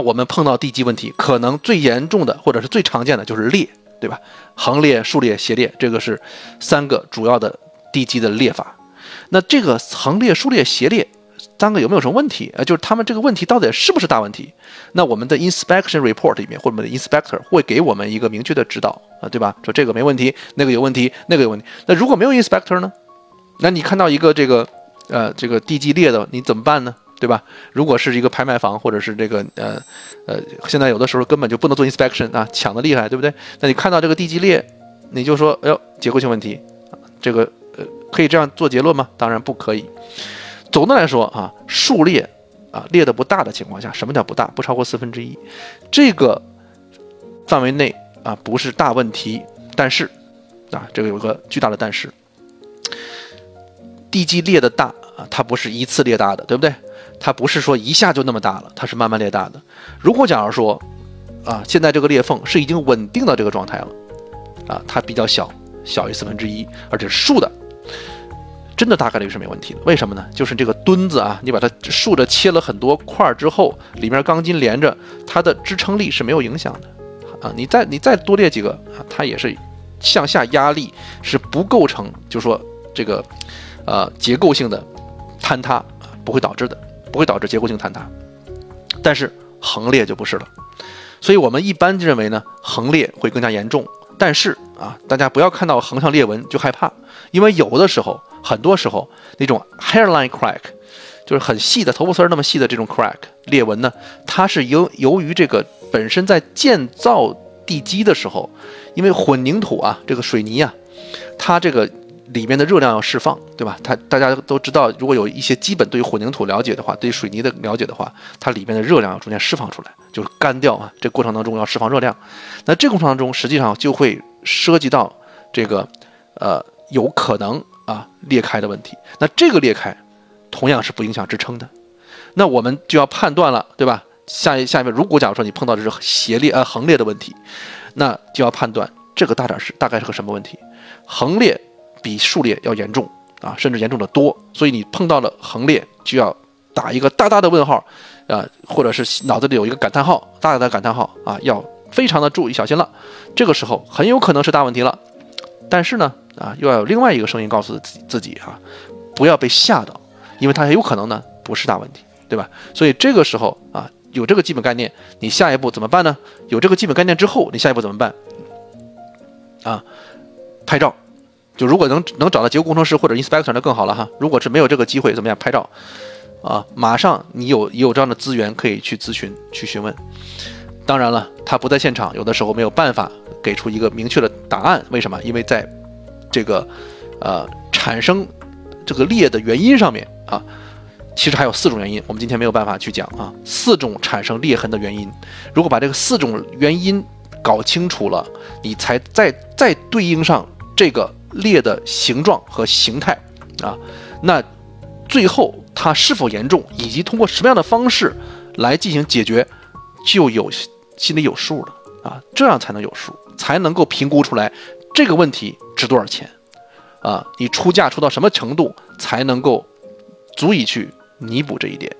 我们碰到地基问题，可能最严重的或者是最常见的就是裂，对吧？横裂、竖裂、斜裂，这个是三个主要的地基的裂法。那这个横裂、竖裂、斜裂三个有没有什么问题？呃，就是他们这个问题到底是不是大问题？那我们的 inspection report 里面，或者我们的 inspector 会给我们一个明确的指导啊，对吧？说这个没问题，那个有问题，那个有问题。那如果没有 inspector 呢？那你看到一个这个呃这个地基裂的，你怎么办呢？对吧？如果是一个拍卖房，或者是这个呃呃，现在有的时候根本就不能做 inspection 啊，抢的厉害，对不对？那你看到这个地基裂，你就说，哎呦，结构性问题，这个呃，可以这样做结论吗？当然不可以。总的来说啊，竖裂啊裂的不大的情况下，什么叫不大？不超过四分之一，这个范围内啊不是大问题。但是啊，这个有个巨大的但是，地基裂的大啊，它不是一次裂大的，对不对？它不是说一下就那么大了，它是慢慢裂大的。如果假如说，啊，现在这个裂缝是已经稳定到这个状态了，啊，它比较小，小于四分之一，而且竖的，真的大概率是没问题的。为什么呢？就是这个墩子啊，你把它竖着切了很多块之后，里面钢筋连着，它的支撑力是没有影响的，啊，你再你再多裂几个啊，它也是向下压力是不构成，就说这个，呃，结构性的坍塌不会导致的。不会导致结构性坍塌，但是横裂就不是了。所以我们一般认为呢，横裂会更加严重。但是啊，大家不要看到横向裂纹就害怕，因为有的时候，很多时候那种 hairline crack，就是很细的头发丝儿那么细的这种 crack 裂纹呢，它是由由于这个本身在建造地基的时候，因为混凝土啊，这个水泥啊，它这个。里面的热量要释放，对吧？它大家都知道，如果有一些基本对于混凝土了解的话，对于水泥的了解的话，它里面的热量要逐渐释放出来，就是干掉啊。这过程当中要释放热量，那这过程当中实际上就会涉及到这个呃有可能啊裂开的问题。那这个裂开同样是不影响支撑的，那我们就要判断了，对吧？下一下一面如果假如说你碰到的是斜裂呃横裂的问题，那就要判断这个大点是大概是个什么问题，横裂。比竖裂要严重啊，甚至严重的多，所以你碰到了横裂就要打一个大大的问号，啊，或者是脑子里有一个感叹号，大大的感叹号啊，要非常的注意小心了。这个时候很有可能是大问题了，但是呢，啊，又要有另外一个声音告诉自己自己啊，不要被吓到，因为它很有可能呢不是大问题，对吧？所以这个时候啊，有这个基本概念，你下一步怎么办呢？有这个基本概念之后，你下一步怎么办？啊，拍照。就如果能能找到结构工程师或者 inspector 那更好了哈。如果是没有这个机会，怎么样拍照？啊，马上你有有这样的资源可以去咨询去询问。当然了，他不在现场，有的时候没有办法给出一个明确的答案。为什么？因为在这个呃产生这个裂的原因上面啊，其实还有四种原因，我们今天没有办法去讲啊。四种产生裂痕的原因，如果把这个四种原因搞清楚了，你才再再对应上这个。裂的形状和形态啊，那最后它是否严重，以及通过什么样的方式来进行解决，就有心里有数了啊，这样才能有数，才能够评估出来这个问题值多少钱啊，你出价出到什么程度才能够足以去弥补这一点。